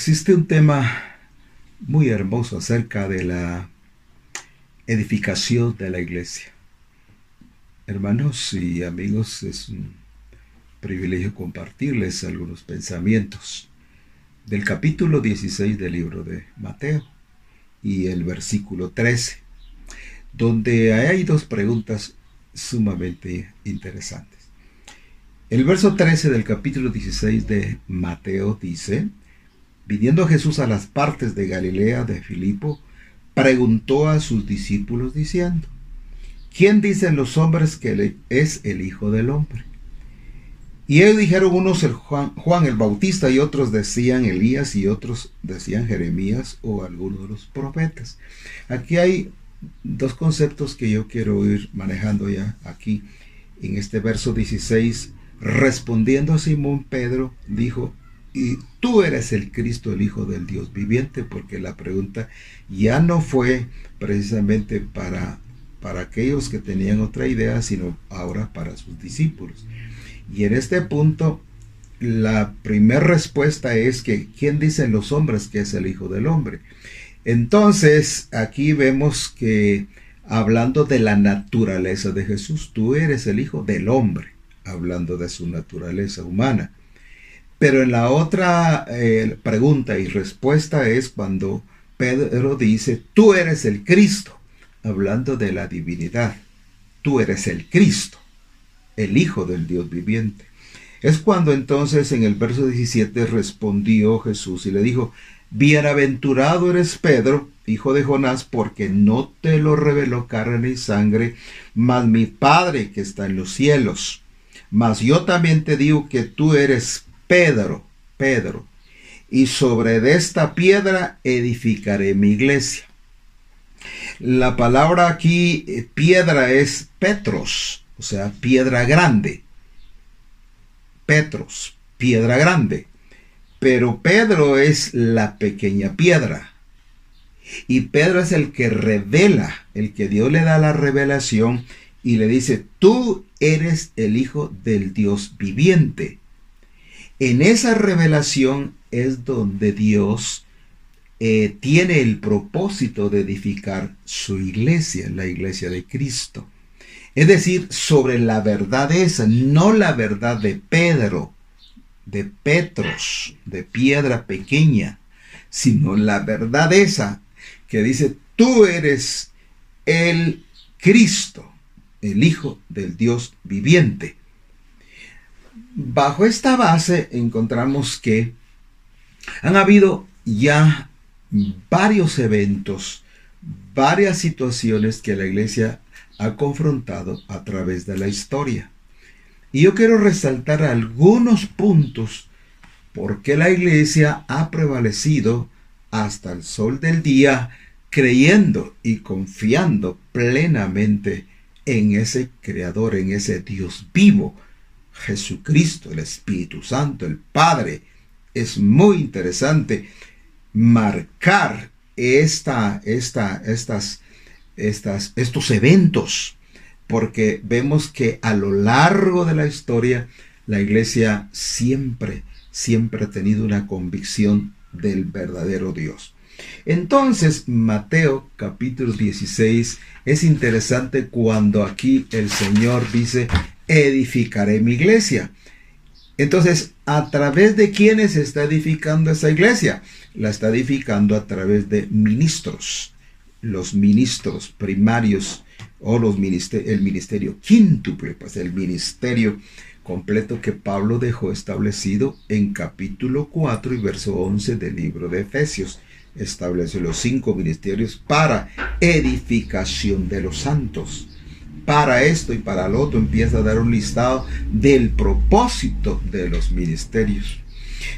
Existe un tema muy hermoso acerca de la edificación de la iglesia. Hermanos y amigos, es un privilegio compartirles algunos pensamientos del capítulo 16 del libro de Mateo y el versículo 13, donde hay dos preguntas sumamente interesantes. El verso 13 del capítulo 16 de Mateo dice, Viniendo Jesús a las partes de Galilea de Filipo, preguntó a sus discípulos diciendo, ¿quién dicen los hombres que es el Hijo del Hombre? Y ellos dijeron unos el Juan, Juan, el Bautista y otros decían Elías y otros decían Jeremías o alguno de los profetas. Aquí hay dos conceptos que yo quiero ir manejando ya aquí en este verso 16. Respondiendo a Simón Pedro, dijo, y tú eres el Cristo, el Hijo del Dios viviente, porque la pregunta ya no fue precisamente para, para aquellos que tenían otra idea, sino ahora para sus discípulos. Y en este punto, la primera respuesta es que, ¿quién dicen los hombres que es el Hijo del Hombre? Entonces, aquí vemos que hablando de la naturaleza de Jesús, tú eres el Hijo del Hombre, hablando de su naturaleza humana. Pero en la otra eh, pregunta y respuesta es cuando Pedro dice, tú eres el Cristo, hablando de la divinidad. Tú eres el Cristo, el Hijo del Dios viviente. Es cuando entonces en el verso 17 respondió Jesús y le dijo, Bienaventurado eres Pedro, hijo de Jonás, porque no te lo reveló carne y sangre, mas mi Padre que está en los cielos. Mas yo también te digo que tú eres Pedro, Pedro, y sobre esta piedra edificaré mi iglesia. La palabra aquí, eh, piedra, es Petros, o sea, piedra grande. Petros, piedra grande. Pero Pedro es la pequeña piedra. Y Pedro es el que revela, el que Dios le da la revelación y le dice, tú eres el Hijo del Dios viviente. En esa revelación es donde Dios eh, tiene el propósito de edificar su iglesia, la iglesia de Cristo. Es decir, sobre la verdad esa, no la verdad de Pedro, de Petros, de piedra pequeña, sino la verdad esa que dice, tú eres el Cristo, el Hijo del Dios viviente. Bajo esta base encontramos que han habido ya varios eventos, varias situaciones que la iglesia ha confrontado a través de la historia. Y yo quiero resaltar algunos puntos por qué la iglesia ha prevalecido hasta el sol del día creyendo y confiando plenamente en ese creador, en ese Dios vivo, Jesucristo, el Espíritu Santo, el Padre. Es muy interesante marcar esta, esta, estas, estas, estos eventos, porque vemos que a lo largo de la historia la iglesia siempre, siempre ha tenido una convicción del verdadero Dios. Entonces, Mateo capítulo 16 es interesante cuando aquí el Señor dice, edificaré mi iglesia. Entonces, ¿a través de quiénes está edificando esa iglesia? La está edificando a través de ministros, los ministros primarios o los el ministerio quíntuple, pues el ministerio completo que Pablo dejó establecido en capítulo 4 y verso 11 del libro de Efesios. Establece los cinco ministerios para edificación de los santos para esto y para lo otro, empieza a dar un listado del propósito de los ministerios.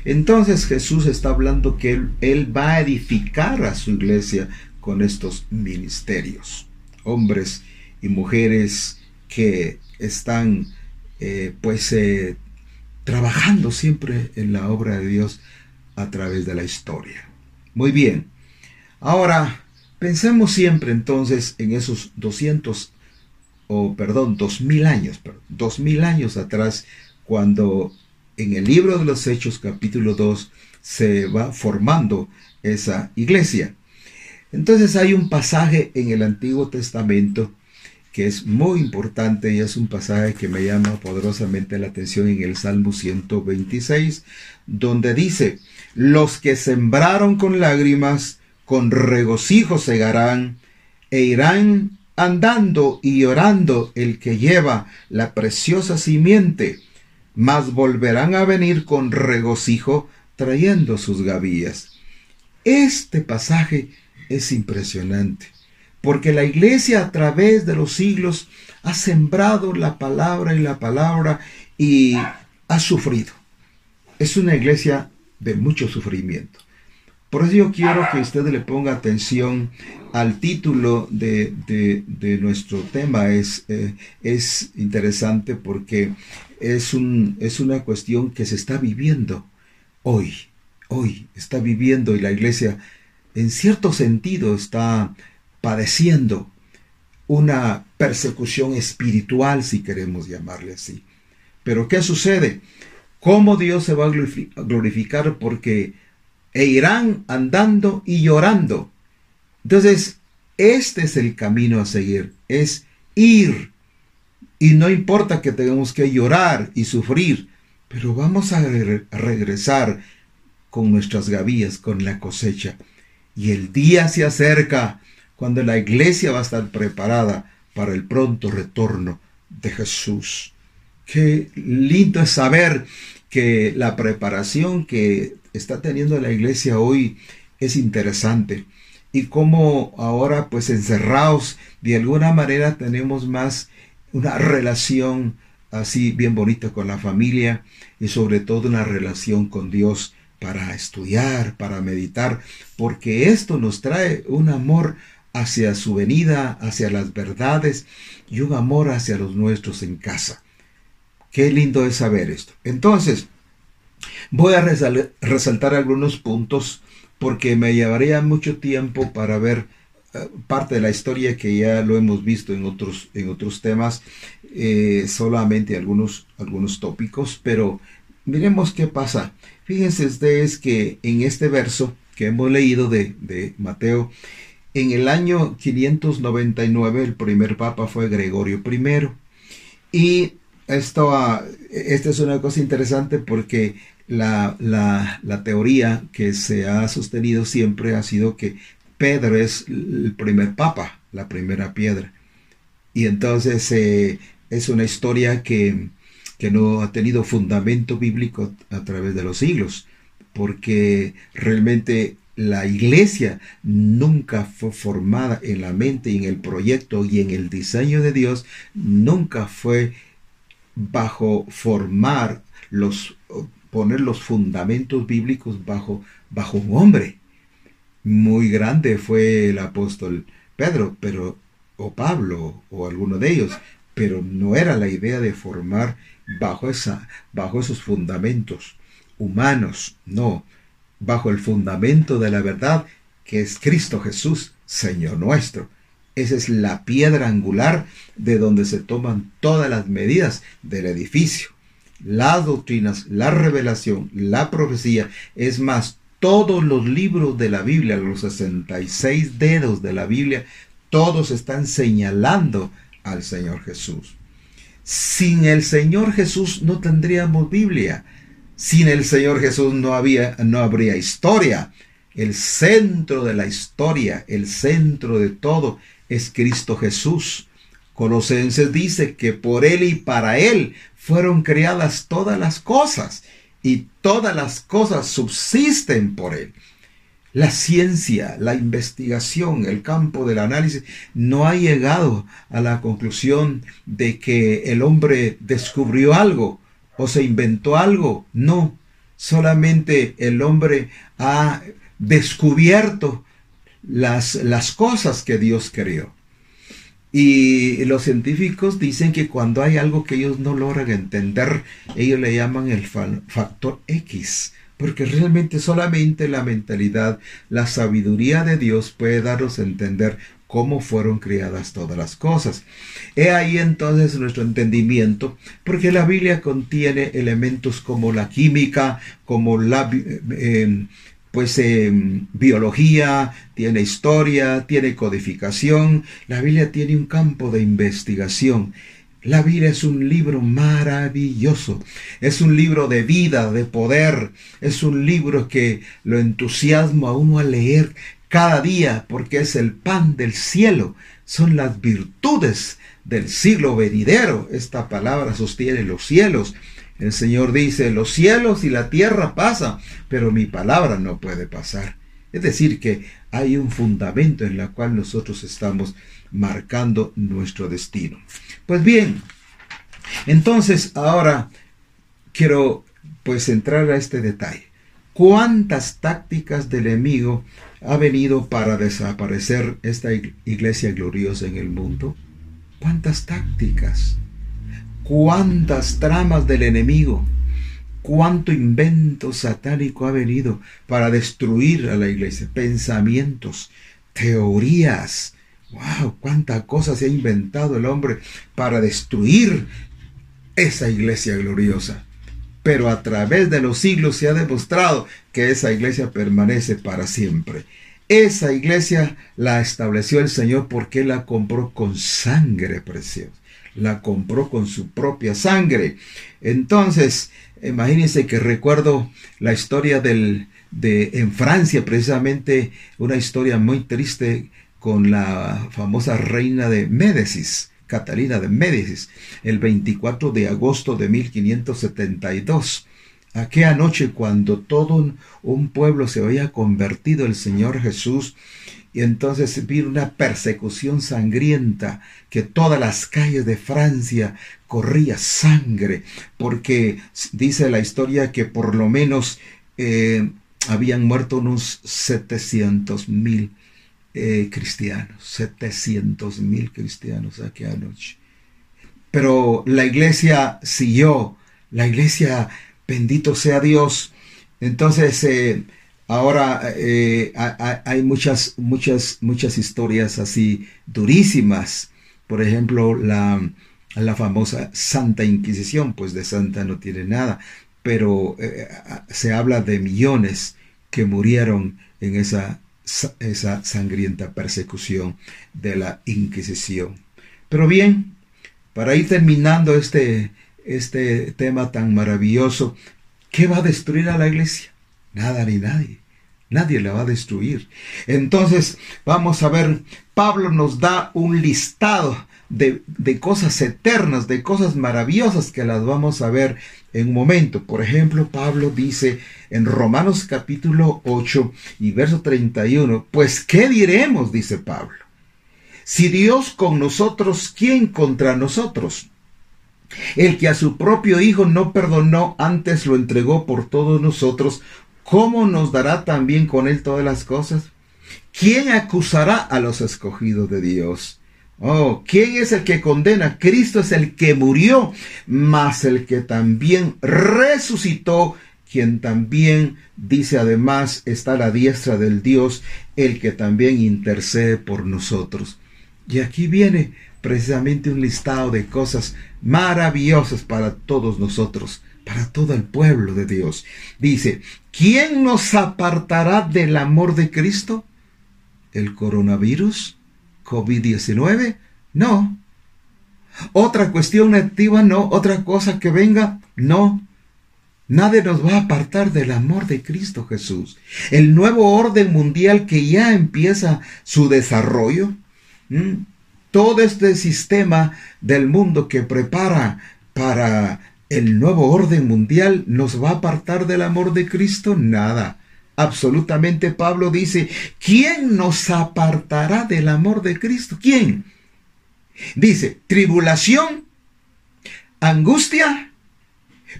Entonces Jesús está hablando que él, va a edificar a su iglesia con estos ministerios. Hombres y mujeres que están eh, pues eh, trabajando siempre en la obra de Dios a través de la historia. Muy bien. Ahora, pensemos siempre entonces en esos 200 o perdón, dos mil años, dos mil años atrás, cuando en el libro de los Hechos capítulo 2 se va formando esa iglesia. Entonces hay un pasaje en el Antiguo Testamento que es muy importante y es un pasaje que me llama poderosamente la atención en el Salmo 126, donde dice, los que sembraron con lágrimas, con regocijo segarán, e irán andando y llorando el que lleva la preciosa simiente, mas volverán a venir con regocijo trayendo sus gavillas. Este pasaje es impresionante, porque la iglesia a través de los siglos ha sembrado la palabra y la palabra y ha sufrido. Es una iglesia de mucho sufrimiento. Por eso yo quiero que usted le ponga atención al título de, nuestro tema. Es, eh, es interesante porque es, un, es una cuestión que se está viviendo hoy. Hoy está viviendo y la iglesia en cierto sentido está padeciendo una persecución espiritual, si queremos llamarle así. Pero ¿qué sucede? ¿Cómo Dios se va a glorificar? Porque e irán andando y llorando. Entonces, este es el camino a seguir, es ir. Y no importa que tengamos que llorar y sufrir, pero vamos a, regresar con nuestras gavillas, con la cosecha. Y el día se acerca cuando la iglesia va a estar preparada para el pronto retorno de Jesús. Qué lindo es saber que la preparación que está teniendo la iglesia hoy es interesante y cómo ahora pues encerrados de alguna manera tenemos más una relación así bien bonita con la familia y sobre todo una relación con Dios para estudiar, para meditar, porque esto nos trae un amor hacia su venida, hacia las verdades y un amor hacia los nuestros en casa. Qué lindo es saber esto. Entonces, voy a resaltar algunos puntos porque me llevaría mucho tiempo para ver eh, parte de la historia que ya lo hemos visto en otros, en otros temas, eh, solamente algunos, algunos tópicos, pero miremos qué pasa. Fíjense ustedes que en este verso que hemos leído de, de Mateo, en el año 599 el primer papa fue Gregorio I. Y esto, ah, es una cosa interesante porque la, la, teoría que se ha sostenido siempre ha sido que Pedro es el primer papa, la primera piedra. Y entonces eh, es una historia que, que no ha tenido fundamento bíblico a través de los siglos, porque realmente la iglesia nunca fue formada en la mente y en el proyecto y en el diseño de Dios, nunca fue bajo formar los poner los fundamentos bíblicos bajo, bajo un hombre. Muy grande fue el apóstol Pedro, pero o Pablo o alguno de ellos, pero no era la idea de formar bajo esa bajo esos fundamentos humanos, no, bajo el fundamento de la verdad que es Cristo Jesús, Señor nuestro. Esa es la piedra angular de donde se toman todas las medidas del edificio las doctrinas, la revelación, la profecía, es más, todos los libros de la Biblia, los 66 dedos de la Biblia, todos están señalando al Señor Jesús. Sin el Señor Jesús no tendríamos Biblia. Sin el Señor Jesús no, había, no habría historia. El centro de la historia, el centro de todo es Cristo Jesús. Colosenses dice que por Él y para Él fueron creadas todas las cosas y todas las cosas subsisten por Él. La ciencia, la investigación, el campo del análisis no ha llegado a la conclusión de que el hombre descubrió algo o se inventó algo. No, solamente el hombre ha descubierto las, las cosas que Dios creó. Y los científicos dicen que cuando hay algo que ellos no logran entender, ellos le llaman el factor X, porque realmente solamente la mentalidad, la sabiduría de Dios puede darnos a entender cómo fueron creadas todas las cosas. He ahí entonces nuestro entendimiento, porque la Biblia contiene elementos como la química, como la eh, pues em, biología, tiene historia, tiene codificación. La Biblia tiene un campo de investigación. La Biblia es un libro maravilloso, es un libro de vida, de poder, es un libro que lo entusiasma a uno a leer cada día porque es el pan del cielo, son las virtudes del siglo venidero. Esta palabra sostiene los cielos. El Señor dice, los cielos y la tierra pasan, pero mi palabra no puede pasar. Es decir, que hay un fundamento en el cual nosotros estamos marcando nuestro destino. Pues bien, entonces ahora quiero pues entrar a este detalle. ¿Cuántas tácticas del enemigo ha venido para desaparecer esta iglesia gloriosa en el mundo? ¿Cuántas tácticas? ¿Cuántas tramas del enemigo? ¿Cuánto invento satánico ha venido para destruir a la iglesia? Pensamientos, teorías. ¡Wow! ¿Cuántas cosas se ha inventado el hombre para destruir esa iglesia gloriosa? pero a través de los siglos se ha demostrado que esa iglesia permanece para siempre. Esa iglesia la estableció el Señor porque la compró con sangre preciosa. La compró con su propia sangre. Entonces, imagínense que recuerdo la historia del, de, en Francia, precisamente una historia muy triste con la famosa reina de Médicis Catalina de Médicis, el 24 de agosto de 1572. Aquella noche cuando todo un, pueblo se había convertido el Señor Jesús, y entonces vino una persecución sangrienta, que todas las calles de Francia corría sangre, porque dice la historia que por lo menos eh, habían muerto unos 700 mil eh, cristianos, 700 mil cristianos aquí anoche. Pero la iglesia siguió, la iglesia, bendito sea Dios. Entonces, eh, ahora eh, hay muchas, muchas, muchas historias así durísimas. Por ejemplo, la, la famosa Santa Inquisición, pues de santa no tiene nada, pero se habla de millones que murieron en esa esa sangrienta persecución de la Inquisición. Pero bien, para ir terminando este, este tema tan maravilloso, ¿qué va a destruir a la iglesia? Nada ni nadie. Nadie la va a destruir. Entonces, vamos a ver, Pablo nos da un listado de, de, cosas eternas, de cosas maravillosas que las vamos a ver en un momento. Por ejemplo, Pablo dice en Romanos capítulo 8 y verso 31, pues ¿qué diremos? dice Pablo. Si Dios con nosotros, ¿quién contra nosotros? El que a su propio Hijo no perdonó, antes lo entregó por todos nosotros, ¿cómo nos dará también con él todas las cosas? ¿Quién acusará a los escogidos de Dios? Oh, ¿quién es el que condena? Cristo es el que murió, mas el que también resucitó, quien también dice además está a la diestra del Dios, el que también intercede por nosotros. Y aquí viene precisamente un listado de cosas maravillosas para todos nosotros, para todo el pueblo de Dios. Dice, ¿quién nos apartará del amor de Cristo? ¿El coronavirus? COVID-19? No. Otra cuestión activa, no. Otra cosa que venga, no. Nadie nos va a apartar del amor de Cristo Jesús. El nuevo orden mundial que ya empieza su desarrollo. Todo este sistema del mundo que prepara para el nuevo orden mundial nos va a apartar del amor de Cristo. Nada. Absolutamente Pablo dice, ¿quién nos apartará del amor de Cristo? ¿Quién? Dice, tribulación, angustia,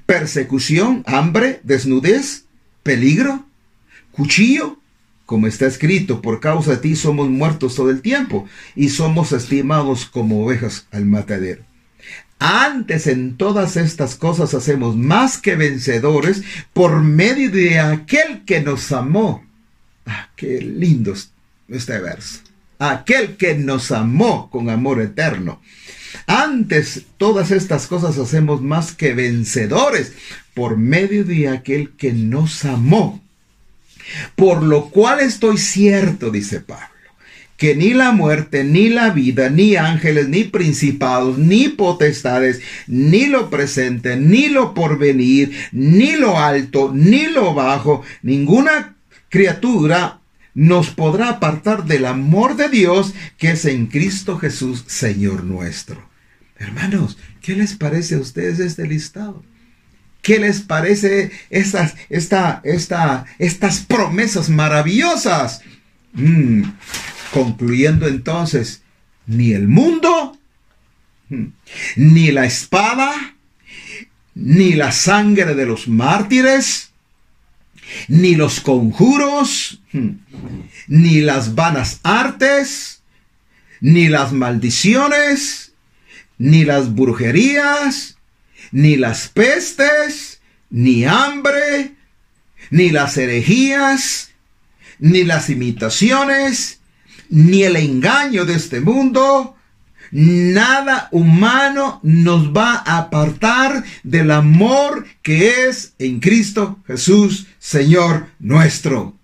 persecución, hambre, desnudez, peligro, cuchillo, como está escrito, por causa de ti somos muertos todo el tiempo y somos estimados como ovejas al matadero. Antes en todas estas cosas hacemos más que vencedores por medio de aquel que nos amó. Ah, qué lindo este verso. aquel que nos amó con amor eterno. Antes todas estas cosas hacemos más que vencedores por medio de aquel que nos amó. Por lo cual estoy cierto, dice Pablo, que ni la muerte, ni la vida, ni ángeles, ni principados, ni potestades, ni lo presente, ni lo porvenir, ni lo alto, ni lo bajo, ninguna criatura nos podrá apartar del amor de Dios que es en Cristo Jesús, Señor nuestro. Hermanos, ¿qué les parece a ustedes este listado? ¿Qué les parece estas, esta, esta, estas promesas maravillosas? Mm, concluyendo entonces, ni el mundo, mm, ni la espada, ni la sangre de los mártires, ni los conjuros, mm, ni las vanas artes, ni las maldiciones, ni las brujerías, ni las pestes, ni hambre, ni las herejías, ni las imitaciones, ni el engaño de este mundo, nada humano nos va a apartar del amor que es en Cristo Jesús, Señor nuestro.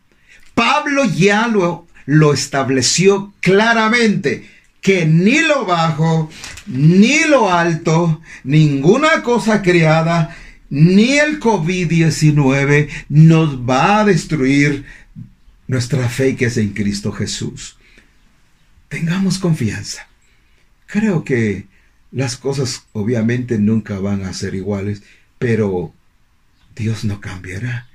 Pablo ya lo, lo estableció claramente que ni lo bajo, ni lo alto, ninguna cosa creada, ni el COVID-19 nos va a destruir nuestra fe que es en Cristo Jesús. Tengamos confianza. Creo que las cosas obviamente nunca van a ser iguales, pero Dios no cambiará.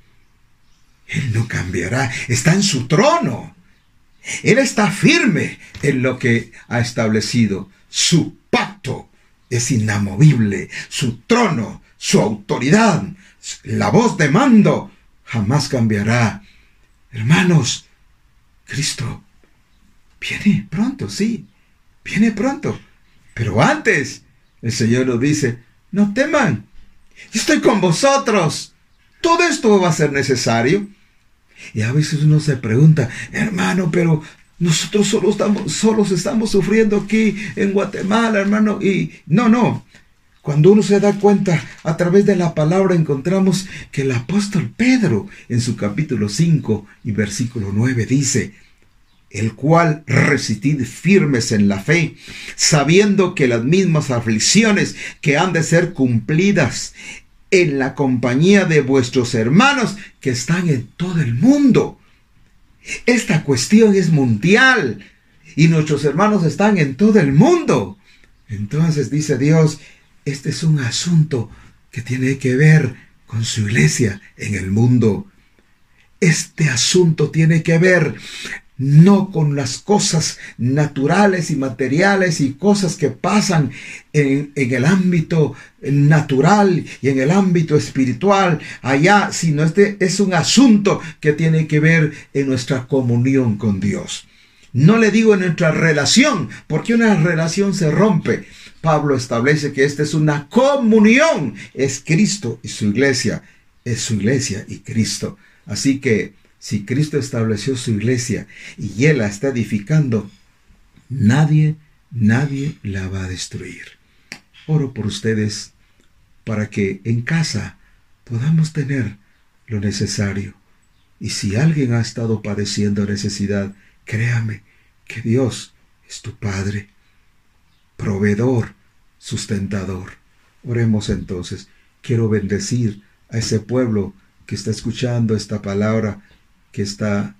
Él no cambiará. Está en su trono. Él está firme en lo que ha establecido. Su pacto es inamovible. Su trono, su autoridad, la voz de mando jamás cambiará. Hermanos, Cristo viene pronto, sí, viene pronto. Pero antes, el Señor nos dice, no teman, yo estoy con vosotros. Todo esto va a ser necesario. Y a veces uno se pregunta, hermano, pero nosotros solo estamos, solos estamos sufriendo aquí en Guatemala, hermano. Y no, no. Cuando uno se da cuenta, a través de la palabra encontramos que el apóstol Pedro, en su capítulo 5 y versículo 9, dice, el cual resistid firmes en la fe, sabiendo que las mismas aflicciones que han de ser cumplidas en la compañía de vuestros hermanos que están en todo el mundo. Esta cuestión es mundial y nuestros hermanos están en todo el mundo. Entonces dice Dios, este es un asunto que tiene que ver con su iglesia en el mundo. Este asunto tiene que ver no con las cosas naturales y materiales y cosas que pasan en, el ámbito natural y en el ámbito espiritual allá, sino este es un asunto que tiene que ver en nuestra comunión con Dios. No le digo en nuestra relación, porque una relación se rompe. Pablo establece que esta es una comunión, es Cristo y su iglesia, es su iglesia y Cristo. Así que si Cristo estableció su iglesia y Él la está edificando, nadie, nadie la va a destruir. Oro por ustedes para que en casa podamos tener lo necesario. Y si alguien ha estado padeciendo necesidad, créame que Dios es tu Padre, proveedor, sustentador. Oremos entonces. Quiero bendecir a ese pueblo que está escuchando esta palabra que está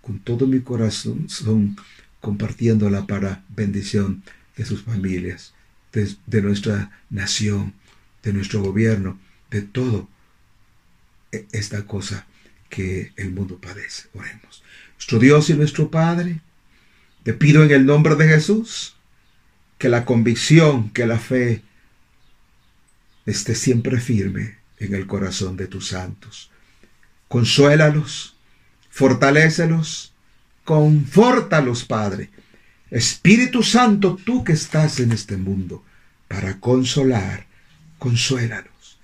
con todo mi corazón son compartiéndola para bendición de sus familias, de, nuestra nación, de nuestro gobierno, de todo e, esta cosa que el mundo padece. Oremos. Nuestro Dios y nuestro Padre, te pido en el nombre de Jesús que la convicción, que la fe esté siempre firme en el corazón de tus santos. Consuélalos, fortalécelos, confórtalos, Padre. Espíritu Santo, tú que estás en este mundo para consolar, consuélanos.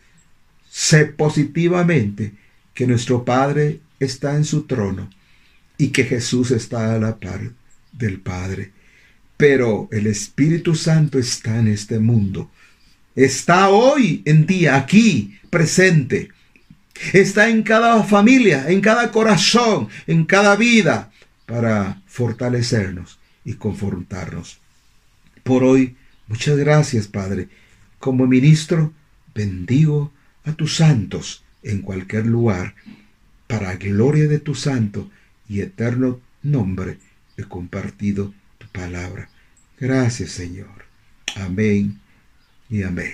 Sé positivamente que nuestro Padre está en su trono y que Jesús está a la par del Padre. Pero el Espíritu Santo está en este mundo. Está hoy en día aquí, presente. Está en cada familia, en cada corazón, en cada vida, para fortalecernos y confrontarnos. Por hoy, muchas gracias, Padre. Como ministro, bendigo a tus santos en cualquier lugar, para gloria de tu santo y eterno nombre he compartido tu palabra. Gracias, Señor. Amén y amén.